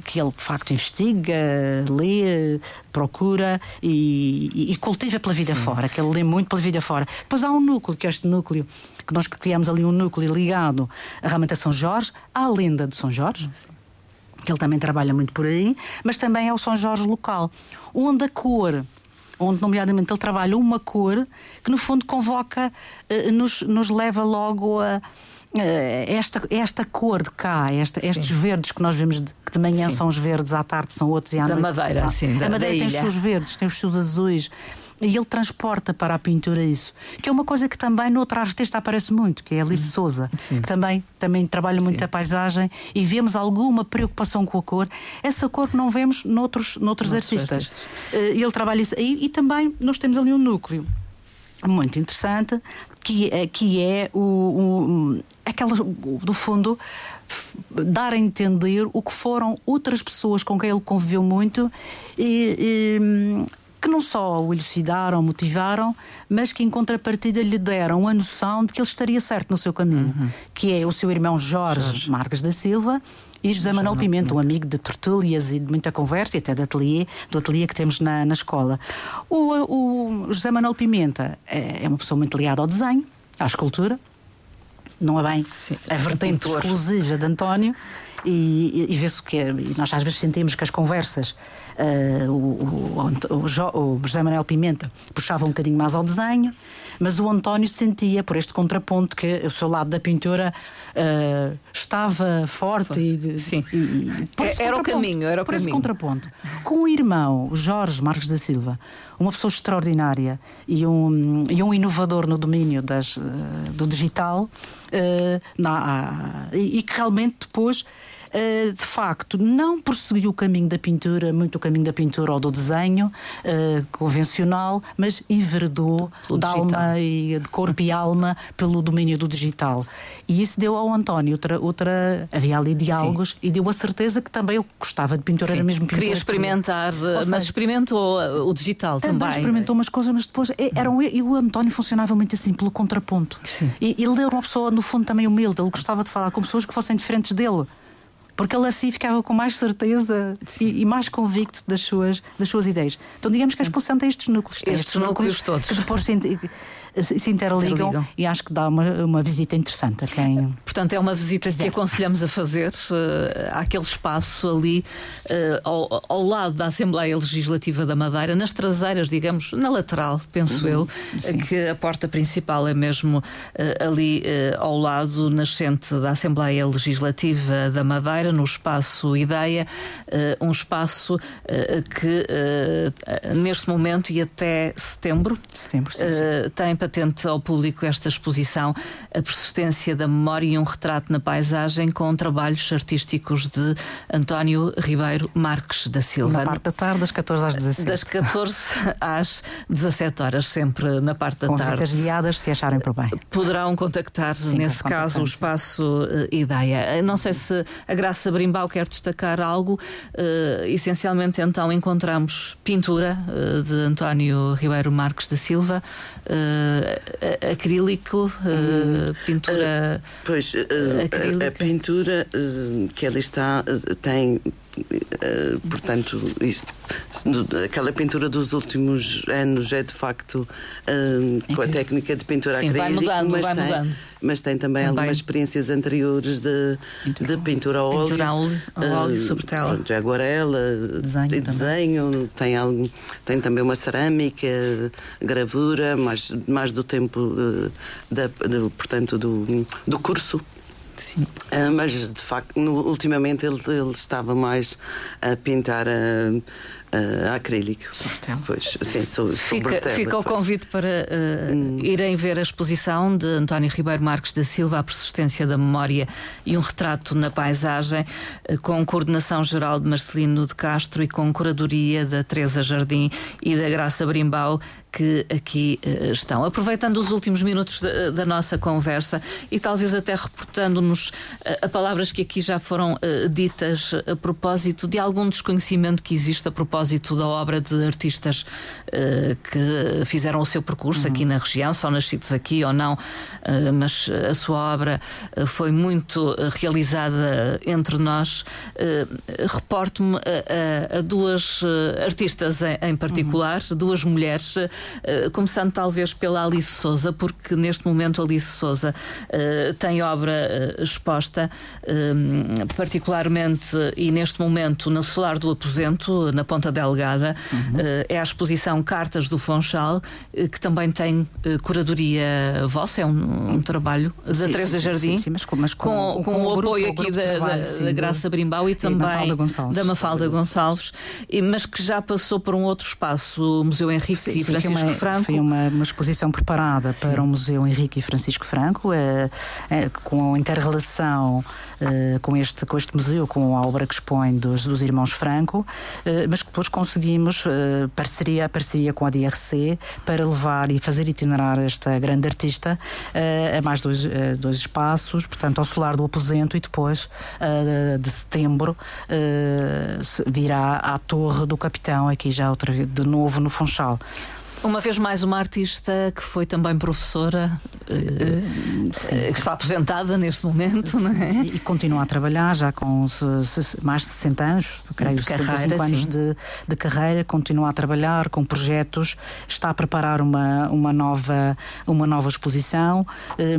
que ele de facto investiga, lê, procura e, e cultiva pela vida Sim. fora, que ele lê muito pela vida fora. Depois há um núcleo, que é este núcleo, que nós criamos ali um núcleo ligado realmente a São Jorge, à lenda de São Jorge. Que ele também trabalha muito por aí, mas também é o São Jorge local, onde a cor onde, nomeadamente, ele trabalha uma cor que, no fundo, convoca, eh, nos, nos leva logo a esta, esta cor de cá, esta, estes verdes que nós vemos, de, que de manhã sim. são os verdes, à tarde são outros e à da noite. Madeira, ah, sim, da, a Madeira da tem ilha. os seus verdes, tem os seus azuis. E ele transporta para a pintura isso. Que é uma coisa que também noutra artista aparece muito, que é a Alice Souza, que também, também trabalha muito Sim. a paisagem e vemos alguma preocupação com a cor. Essa cor que não vemos noutros, noutros, noutros artistas. artistas. Eh, ele trabalha isso. E, e também nós temos ali um núcleo muito interessante que, é, que é o, o aquela do fundo dar a entender o que foram outras pessoas com quem ele conviveu muito e, e que não só o elucidaram, motivaram, mas que em contrapartida lhe deram a noção de que ele estaria certo no seu caminho, uhum. que é o seu irmão Jorge, Jorge. Marques da Silva e José Manuel Pimenta, um amigo de tertúlias e de muita conversa e até de ateliê, do ateliê que temos na, na escola. O, o José Manuel Pimenta é, é uma pessoa muito ligada ao desenho, à escultura, não é bem Sim, a vertente exclusiva de António. E, e, e vê-se que e nós às vezes sentimos que as conversas Uh, o, o, o, José Manuel Pimenta puxava um bocadinho mais ao desenho, mas o António sentia, por este contraponto, que o seu lado da pintura uh, estava forte. forte. E, Sim. E, era o caminho, era o por caminho. esse contraponto. Com o irmão, Jorge Marques da Silva, uma pessoa extraordinária e um, e um inovador no domínio das, uh, do digital, uh, na, e, e que realmente depois eh, de facto, não prosseguiu o caminho da pintura, muito o caminho da pintura ou do desenho uh, convencional, mas enveredou de alma e de corpo e alma pelo domínio do digital. E isso deu ao António outra. outra havia ali diálogos Sim. e deu a certeza que também ele gostava de pintura, Sim. era mesmo pintura. Queria experimentar, eh, mas experimentou o digital também. Também experimentou umas coisas, mas depois era um, e o António funcionava muito assim, pelo contraponto. Sim. E ele era uma pessoa, no fundo, também humilde, ele gostava de falar com pessoas que fossem diferentes dele porque ele assim ficava com mais certeza e, e, mais convicto das suas, das suas ideias. Então, digamos que a exposição tem estes núcleos. Estes, estes núcleos, núcleos todos. Que depois se, interligam, interligam, e acho que dá uma, uma visita interessante a quem. Portanto, é uma visita quiser. que aconselhamos a fazer uh, àquele espaço ali uh, ao, ao, lado da Assembleia Legislativa da Madeira, nas traseiras, digamos, na lateral, penso uhum, eu, sim. que a porta principal é mesmo uh, ali ao lado, nascente da Assembleia Legislativa da Madeira, no espaço Ideia, um espaço que neste momento e até setembro, setembro sim, sim. tem patente ao público esta exposição, a persistência da memória e um retrato na paisagem com trabalhos artísticos de António Ribeiro Marques da Silva. Na parte da tarde, das 14 às 17. Das 14 às 17 horas, sempre na parte da com tarde. Com guiadas, se acharem por bem. Poderão contactar, Sim, nesse caso, o espaço uh, Ideia. Não sei se a Graça Brimbau quer destacar algo. Uh, essencialmente, então, encontramos pintura uh, de António Ribeiro Marques da Silva, uh, acrílico, uh, pintura. Uh, pois, a, a, pintura que ali está tem Uh, portanto, isso, aquela pintura dos últimos anos é de facto uh, com a técnica de pintura Sim, acrílica, vai mudando, mas, vai tem, mudando. mas tem também, também, algumas experiências anteriores de pintura, de pintura a óleo. Pintura a óleo, uh, óleo sobre tela. Pronto, é aguarela, desenho, de desenho tem, tem também uma cerâmica, gravura, mais, mais do tempo da, portanto, do, do curso. Sim. Uh, mas de facto, no, ultimamente ele, ele, estava mais a pintar a, uh, acrílico. Pois, sim, fica, fica o convite para uh, hum. irem ver a exposição de António Ribeiro Marques da Silva, A Persistência da Memória e um Retrato na Paisagem, uh, com coordenação geral de Marcelino de Castro e com curadoria da Teresa Jardim e da Graça Brimbau, que aqui uh, estão. Aproveitando os últimos minutos da, da nossa conversa e talvez até reportando-nos a palavras que aqui já foram ditas a propósito de algum desconhecimento que existe a propósito da obra de artistas uh, que fizeram o seu percurso uhum. aqui na região, são nascidos aqui ou não, uh, mas a sua obra uh, foi muito realizada entre nós. Reporto-me a, a, a, duas artistas em, em particular, uhum. duas mulheres, Uh, começando talvez pela Alice Souza, porque neste momento Alice Souza uh, tem obra uh, exposta, particularmente e neste momento no Solar do Aposento, na Ponta Delgada. Uhum. é a exposição Cartas do Fonchal, que também tem curadoria vossa, é um, um trabalho da Teresa Jardim, sim, sim, mas com, mas com, com, com, com o, grupo, apoio aqui da, trabalho, da, sim, da, Graça Brimbau e também Mafalda Gonçalves, da Mafalda Gonçalves, mas que já passou por um outro espaço, o Museu Henrique sim, e Francisco foi uma, Franco. Foi uma, uma exposição preparada para o Museu Henrique e Francisco Franco, é, é, com a inter-relação é, com, este, com este museu, com a obra que expõe dos, dos irmãos Franco, mas que depois conseguimos parceria, parceria com a DRC para levar e fazer itinerar esta grande artista a mais dois, dois espaços, portanto, ao Solar do Aposento e depois de setembro virá à Torre do Capitão, aqui já outra de novo no Funchal. Uma vez mais, uma artista que foi também professora, uh, que está aposentada neste momento, não é? E continua a trabalhar já com mais de 60 anos, creio, de carreira, anos de, de, carreira, continua a trabalhar com projetos, está a preparar uma, uma, nova, uma nova exposição,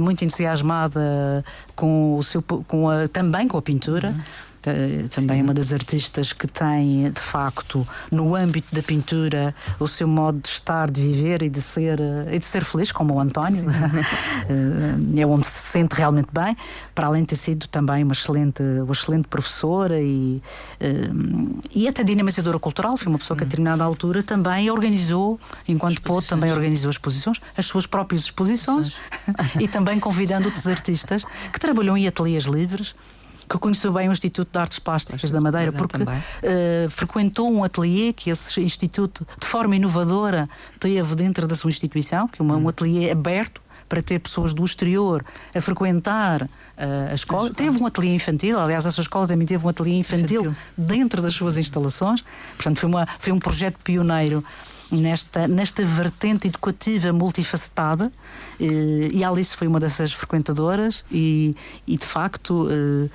muito entusiasmada com o seu, com a, também com a pintura. Uhum também Sim. uma das artistas que tem, de facto, no âmbito da pintura, o seu modo de estar, de viver e de ser, eh, e de ser feliz, como o António. Eh, é onde se sente realmente bem, para além de ter sido também uma excelente, uma excelente professora e, eh, e até dinamizadora cultural. Foi uma pessoa que, a determinada altura, também organizou, enquanto pôde, também organizou exposições, as suas próprias exposições, e também convidando outros artistas que trabalham em ateliês livres que conheceu bem o Instituto de Artes Plásticas da Madeira, porque uh, frequentou um ateliê que esse instituto, de forma inovadora, teve dentro da sua instituição, que é uma, um hum. ateliê aberto para ter pessoas do exterior a frequentar uh, a escola. Teve um ateliê infantil, aliás, essa escola também teve um ateliê infantil, infantil. dentro das suas instalações. Portanto, foi, uma, foi um projeto pioneiro nesta, nesta vertente educativa multifacetada eh, e Alice foi uma dessas frequentadoras e, e de facto eh,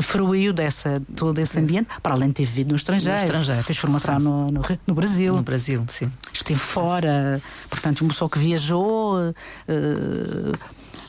fruiu dessa, todo esse ambiente, para além de ter vivido no estrangeiro. No estrangeiro. Fez formação no, no, no, Brasil. No Brasil, sim. Esteve fora, portanto, uma pessoa que viajou, uh,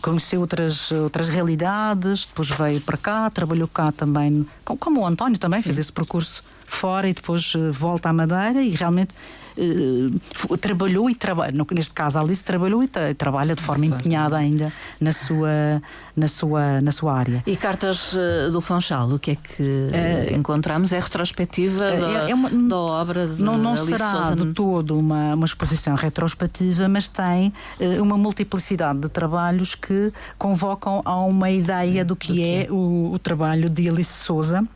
conheceu outras, outras realidades, depois veio para cá, trabalhou cá também, como o António também sim. fez esse percurso fora e depois volta à Madeira e realmente uh, trabalhou e trabalha, neste caso a Alice trabalhou e tra trabalha de forma empenhada ainda na sua, na sua, na sua área. E cartas uh, do Fonchal, o que é que uh, encontramos? É retrospectiva é, da, é uma, da, obra de Não, não Alice será Sousa. de todo uma, uma exposição retrospectiva, mas tem uma multiplicidade de trabalhos que convocam a uma ideia do que, do que é, é o, o trabalho de Alice Souza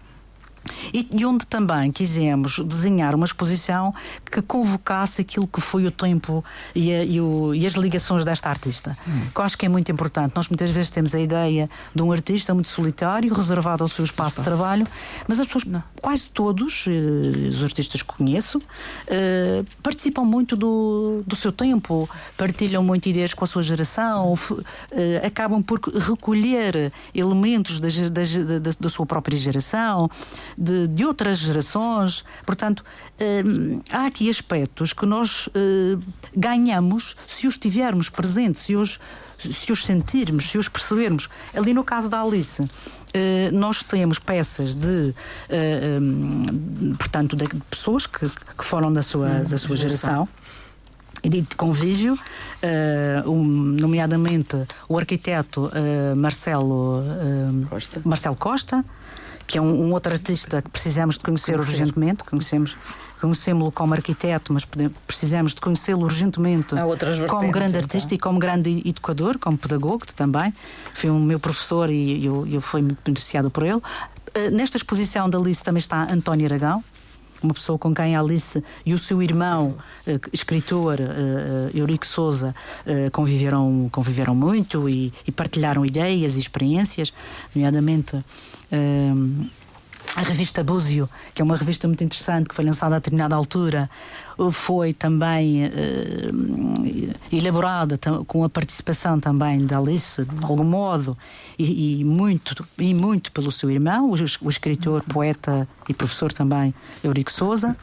e, e, onde também quisemos desenhar uma exposição que convocasse aquilo que foi o tempo e, a, e, o, e as ligações desta artista. Hum. Que eu acho que é muito importante. Nós muitas vezes temos a ideia de um artista muito solitário, reservado ao seu espaço, espaço. de trabalho, mas as pessoas, Não. quase todos, eh, os artistas que conheço, eh, participam muito do, do seu tempo, partilham muito ideias com a sua geração, eh, acabam por recolher elementos da, da, da, da sua própria geração de, de outras gerações. Portanto, eh, há aqui aspectos que nós eh, ganhamos se os tivermos presentes, se os, se os sentirmos, se os percebermos. Ali no caso da Alice. Uh, nós temos peças de, portanto, de pessoas que, que foram da sua, da sua geração e de convívio, uh, um, nomeadamente o arquiteto uh, Marcelo, uh, Costa. Marcelo Costa, que é um, um outro artista que precisamos de conhecer, conhecer. urgentemente. Conhecemos, conhecemos-lo como arquiteto, mas precisamos de conhecê-lo urgentemente como grande então. artista e como grande educador, como pedagogo também. Foi um meu professor e eu, eu fui muito beneficiado por ele. Uh, nesta exposição da Alice também está António Aragão, uma pessoa com quem a Alice e o seu irmão, uh, escritor uh, Eurico Souza, conviveram, conviveram muito e, e, partilharam ideias e experiências, nomeadamente a revista Búzio, que é uma revista muito interessante, que foi lançada a determinada altura, foi também uh, elaborada com a participação também da Alice, de algum modo, e, e muito, e muito pelo seu irmão, o, o escritor, poeta e professor também, Eurico Souza.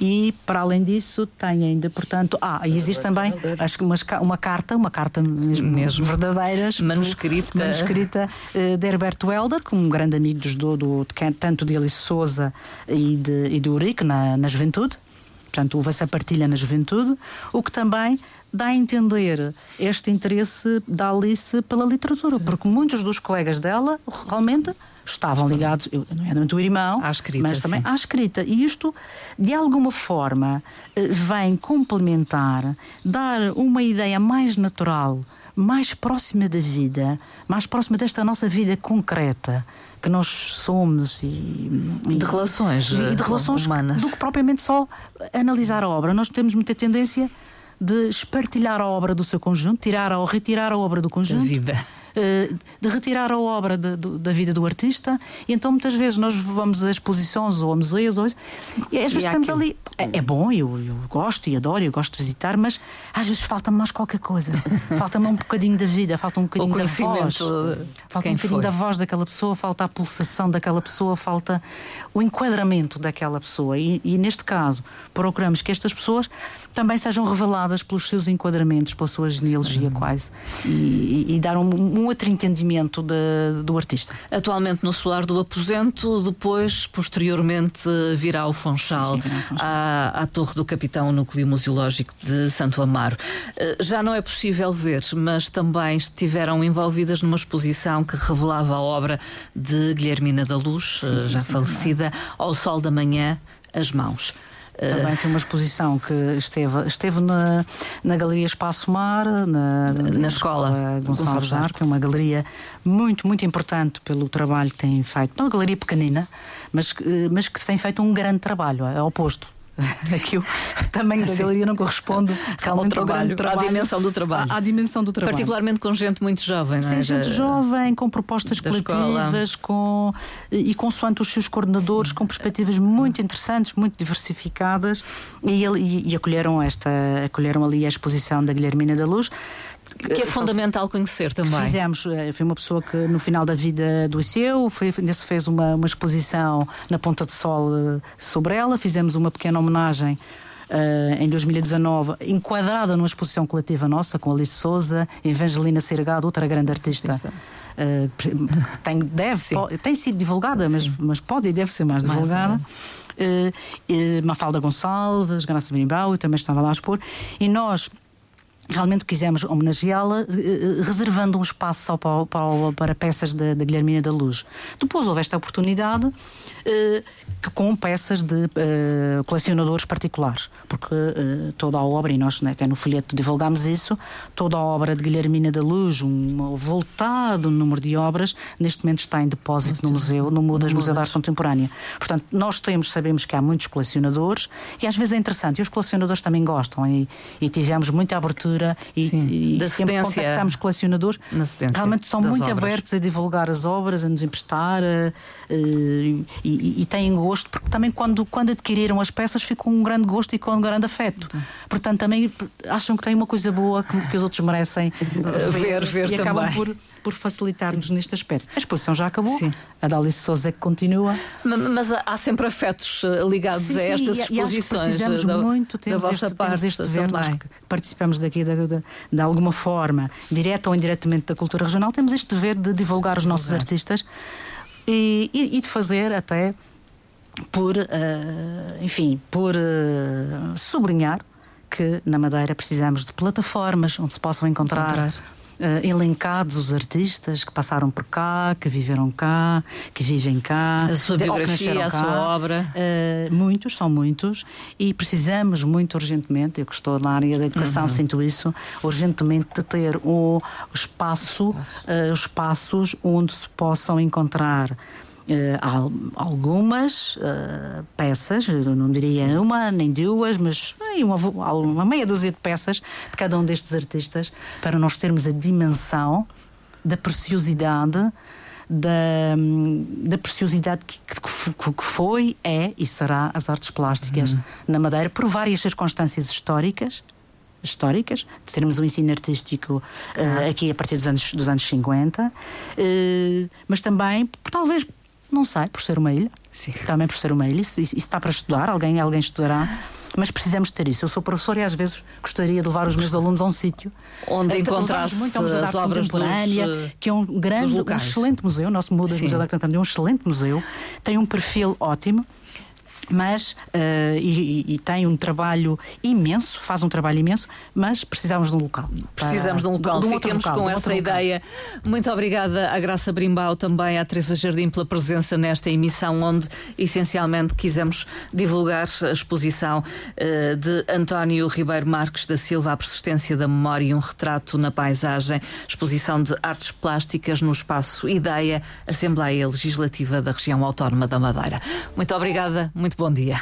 E, para além disso, tem ainda, portanto. Ah, e existe também acho que uma, uma carta, uma carta mesmo, mesmo. verdadeiras. Manuscrita. Manuscrita uh, de Herberto Helder, que um grande amigo dos, do, do, de, tanto de Alice Souza e de, e de Eurico na, na juventude. Portanto, houve essa partilha na juventude, o que também dá a entender este interesse da Alice pela literatura, porque muitos dos colegas dela realmente estavam ligados, eu, não é do irmão, à escrita, mas também sim. à escrita. E isto, de alguma forma, eh, vem complementar, dar uma ideia mais natural, mais próxima da vida, mais próxima desta nossa vida concreta que nós somos e, e de relações e de relações humanas do que propriamente só analisar a obra. Nós temos muita tendência de espartilhar a obra do seu conjunto, tirar ou retirar a obra do conjunto. Da vida. Eh, de retirar a obra de, de, da vida do artista, e então muitas vezes nós vamos a exposições ou a museus, ou isso, e às vezes e estamos ali. É, é, bom, eu, eu gosto e adoro, eu gosto de visitar, mas às vezes falta-me mais qualquer coisa. falta-me um bocadinho da vida, falta um bocadinho da voz. Falta um bocadinho foi. da voz daquela pessoa, falta a pulsação daquela pessoa, falta o enquadramento daquela pessoa. E, e neste caso, procuramos que estas pessoas também sejam reveladas pelos seus enquadramentos, pela sua genealogia quase, e, e, e dar um, um um outro entendimento de, do artista. Atualmente no Solar do Aposento, depois, posteriormente, virá ao Funchal, sim, sim, Funchal. À, à, Torre do Capitão Núcleo Museológico de Santo Amaro. Eh, já não é possível ver, mas também estiveram envolvidas numa exposição que revelava a obra de Guilhermina da Luz, sim, eh, já falecida. Ao Sol da Manhã, As Mãos. Também foi uma exposição que esteve, esteve na, na Galeria Espaço Mar, na, na, na escola, escola Gonçalves Arco, é uma galeria muito, muito importante pelo trabalho que tem feito. Não uma galeria pequenina, mas, mas que tem feito um grande trabalho, é oposto. Aqui o tamanho da galeria não corresponde ao trabalho, trabalho, à dimensão do trabalho. À, à, dimensão do trabalho. Particularmente com gente muito jovem, não é? Sim, gente da, jovem, com propostas coletivas, com, e consoante os seus coordenadores, Sim. com perspectivas muito interessantes, muito diversificadas, e, e, e acolheram, esta, acolheram ali a exposição da Guilhermina da Luz que é fundamental conhecer também. Fizemos, eh, foi uma pessoa que no final da vida adoeceu, foi, ainda se fez uma, uma exposição na Ponta do Sol eh, sobre ela, fizemos uma pequena homenagem Uh, em 2019, enquadrada numa exposição coletiva nossa com Alice Souza, Evangelina Sergado, outra grande artista. Uh, tem, deve, pode, tem sido divulgada, mas, mas pode e deve ser mais divulgada. Uh, uh, Mafalda Gonçalves, Graça Benimbau, também estava lá a expor. E nós realmente quisemos homenageá-la, eh, eh, reservando um espaço só para, para, para peças da, Guilhermina da Luz. Depois houve esta oportunidade eh, que com peças de colecionadores particulares, porque toda a obra, e nós né, até no folheto divulgámos isso, toda a obra de Guilhermina da Luz, um voltado número de obras, neste momento está em depósito no museu, no Mudas Museu de Arte Contemporânea. Portanto, nós temos, sabemos que há muitos colecionadores e às vezes é interessante, e os colecionadores também gostam, e, e tivemos muita abertura e, Sim, e da sempre contactamos colecionadores. Realmente são muito obras. abertos a divulgar as obras, a nos emprestar a, a, e, e, têm gosto, porque também quando, quando adquiriram as peças ficam com um grande gosto e com um grande afeto. Então. Portanto, também acham que têm uma coisa boa que, que os outros merecem ver, ver, e também. acabam por por facilitar-nos neste aspecto. A exposição já acabou, sim. a Dalice Souza é que continua. Mas, mas, há sempre afetos eh, ligados sim, sim, a estas exposições. E, precisamos eh, da, muito, temos, da este, parte temos este dever, participamos daqui de, de, de, alguma forma, direta ou indiretamente da cultura regional, temos este dever de divulgar os nossos artistas e, e, e de fazer até por, uh, enfim, por uh, sublinhar que na Madeira precisamos de plataformas onde se possam encontrar, encontrar uh, elencados os artistas que passaram por cá, que viveram cá, que vivem cá, a sua biografia, a cá. sua obra. Uh, muitos, são muitos, e precisamos muito urgentemente, eu que estou na área da educação, uhum. sinto isso, urgentemente de ter o espaço, uh, os espaços onde se possam encontrar Uh, algumas uh, peças, não diria uma nem duas, mas uma, uma meia dúzia de peças de cada um destes artistas para nós termos a dimensão da preciosidade da, da preciosidade que, que, que, foi, é e será as artes plásticas uhum. na Madeira, por várias circunstâncias históricas. Históricas, de termos um ensino artístico uh, aqui a partir dos anos, dos anos 50, uh, mas também, talvez, não sei, por ser uma ilha, Sim. também por ser uma ilha, isso, isso está para estudar, alguém, alguém estudará. Mas precisamos ter isso. Eu sou professor e às vezes gostaria de levar os meus alunos a um sítio. Onde encontrasse muito ao Museu da Arte Contemporânea, dos, que é um grande, um excelente museu. O nosso Museu da Arte Contemporânea é um excelente museu, tem um perfil ótimo mas uh, e, e, tem um trabalho imenso, faz um trabalho imenso, mas precisamos de um local. Precisamos de um local. De, de um Ficamos local, com essa ideia. Muito obrigada à Graça Brimbau, também à Teresa Jardim pela presença nesta emissão, onde essencialmente quisemos divulgar a exposição uh, de António Ribeiro Marques da Silva, A Persistência da Memória e um Retrato na Paisagem, exposição de artes plásticas no espaço Ideia, Assembleia Legislativa da Região Autónoma da Madeira. Muito obrigada, muito muito bom dia.